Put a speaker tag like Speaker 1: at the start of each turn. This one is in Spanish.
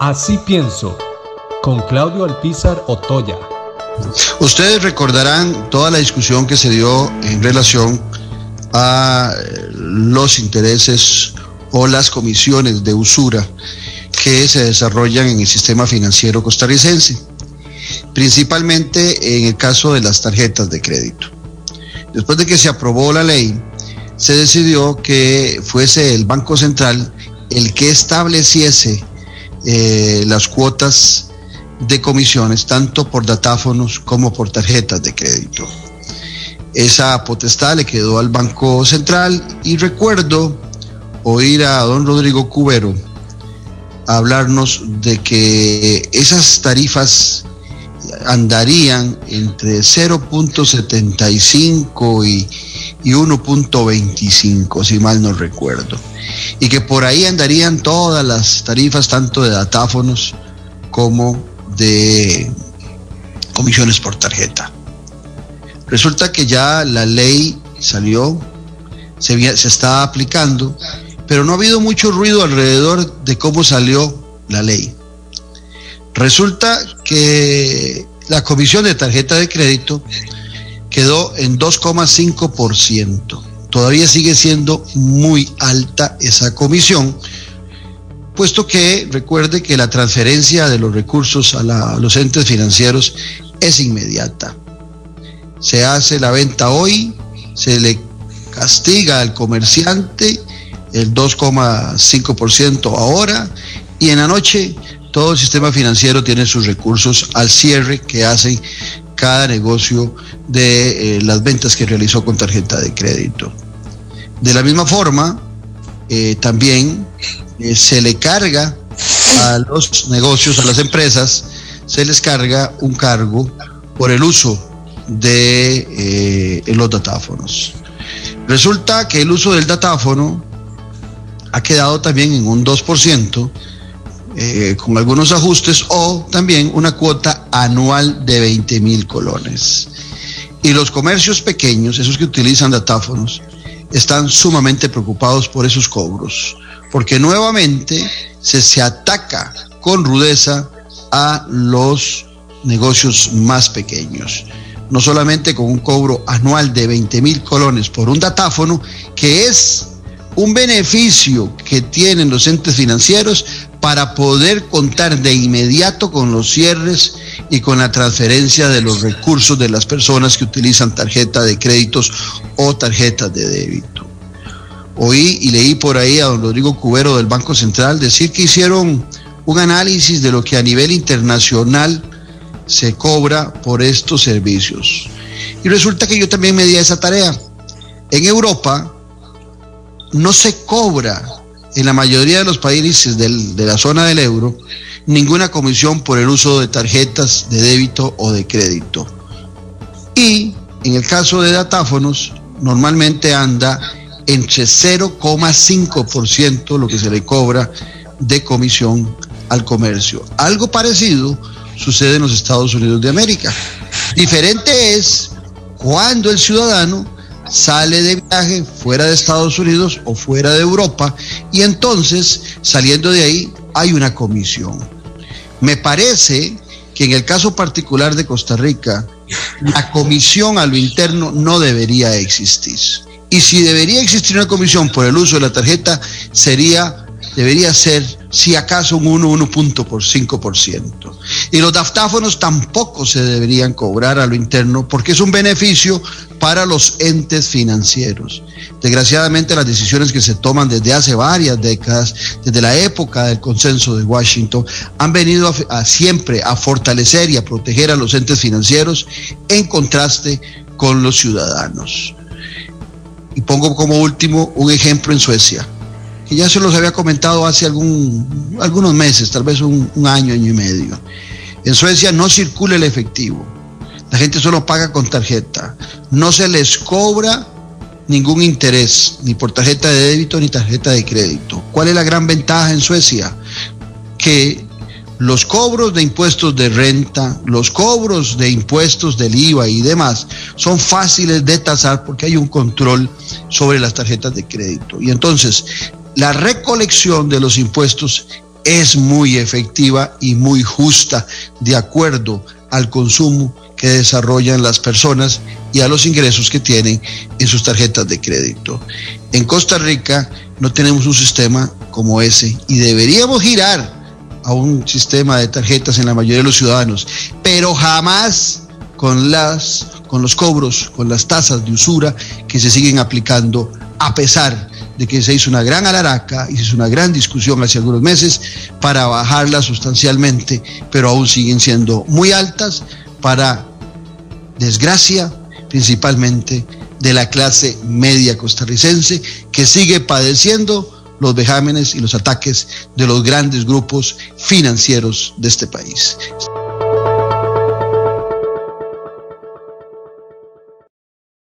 Speaker 1: Así pienso, con Claudio Alpizar Otoya.
Speaker 2: Ustedes recordarán toda la discusión que se dio en relación a los intereses o las comisiones de usura que se desarrollan en el sistema financiero costarricense, principalmente en el caso de las tarjetas de crédito. Después de que se aprobó la ley, se decidió que fuese el Banco Central el que estableciese eh, las cuotas de comisiones, tanto por datáfonos como por tarjetas de crédito. Esa potestad le quedó al Banco Central y recuerdo oír a don Rodrigo Cubero hablarnos de que esas tarifas andarían entre 0.75 y, y 1.25, si mal no recuerdo y que por ahí andarían todas las tarifas, tanto de datáfonos como de comisiones por tarjeta. Resulta que ya la ley salió, se, se está aplicando, pero no ha habido mucho ruido alrededor de cómo salió la ley. Resulta que la comisión de tarjeta de crédito quedó en 2,5% todavía sigue siendo muy alta esa comisión, puesto que recuerde que la transferencia de los recursos a, los entes financieros es inmediata. Se hace la venta hoy, se le castiga al comerciante el 2,5% ahora y en la noche todo el sistema financiero tiene sus recursos al cierre que hacen cada negocio de eh, las ventas que realizó con tarjeta de crédito. De la misma forma, eh, también eh, se le carga a los negocios, a las empresas, se les carga un cargo por el uso de los datáfonos. Resulta que el uso del datáfono ha quedado también en un 2%, eh, con algunos ajustes o también una cuota anual de 20 mil colones. Y los comercios pequeños, esos que utilizan datáfonos, están sumamente preocupados por esos cobros, porque nuevamente se, se ataca con rudeza a los negocios más pequeños. No solamente con un cobro anual de 20 mil colones por un datáfono, que es un beneficio que tienen los entes financieros para poder contar de inmediato con los cierres y con la transferencia de los recursos de las personas que utilizan tarjeta de créditos o tarjetas de débito. Oí y leí por ahí a don Rodrigo Cubero del Banco Central decir que hicieron un análisis de lo que a nivel internacional se cobra por estos servicios. Y resulta que yo también me di a esa tarea. En Europa no se cobra en la mayoría de los países de la zona del euro ninguna comisión por el uso de tarjetas de débito o de crédito. Y en el caso de datáfonos, normalmente anda entre 0,5% lo que se le cobra de comisión al comercio. Algo parecido sucede en los Estados Unidos de América. Diferente es cuando el ciudadano sale de viaje fuera de Estados Unidos o fuera de Europa y entonces saliendo de ahí hay una comisión. Me parece que en el caso particular de Costa Rica, la comisión a lo interno no debería existir. Y si debería existir una comisión por el uso de la tarjeta, sería, debería ser si acaso un 1, 1.5%. Y los daftáfonos tampoco se deberían cobrar a lo interno porque es un beneficio para los entes financieros. Desgraciadamente las decisiones que se toman desde hace varias décadas, desde la época del consenso de Washington, han venido a, siempre a fortalecer y a proteger a los entes financieros en contraste con los ciudadanos. Y pongo como último un ejemplo en Suecia que ya se los había comentado hace algún, algunos meses, tal vez un, año, año y medio. En Suecia no circula el efectivo. La gente solo paga con tarjeta. No se les cobra ningún interés, ni por tarjeta de débito ni tarjeta de crédito. ¿Cuál es la gran ventaja en Suecia? Que los cobros de impuestos de renta, los cobros de impuestos del IVA y demás son fáciles de tasar porque hay un control sobre las tarjetas de crédito. Y entonces la recolección de los impuestos es muy efectiva y muy justa de acuerdo al consumo que desarrollan las personas y a los ingresos que tienen en sus tarjetas de crédito. En Costa Rica no tenemos un sistema como ese y deberíamos girar a un sistema de tarjetas en la mayoría de los ciudadanos, pero jamás con las con los cobros, con las tasas de usura que se siguen aplicando a pesar de que se hizo una gran alaraca y se hizo una gran discusión hace algunos meses para bajarla sustancialmente, pero aún siguen siendo muy altas para desgracia principalmente de la clase media costarricense que sigue padeciendo los vejámenes y los ataques de los grandes grupos financieros de este país.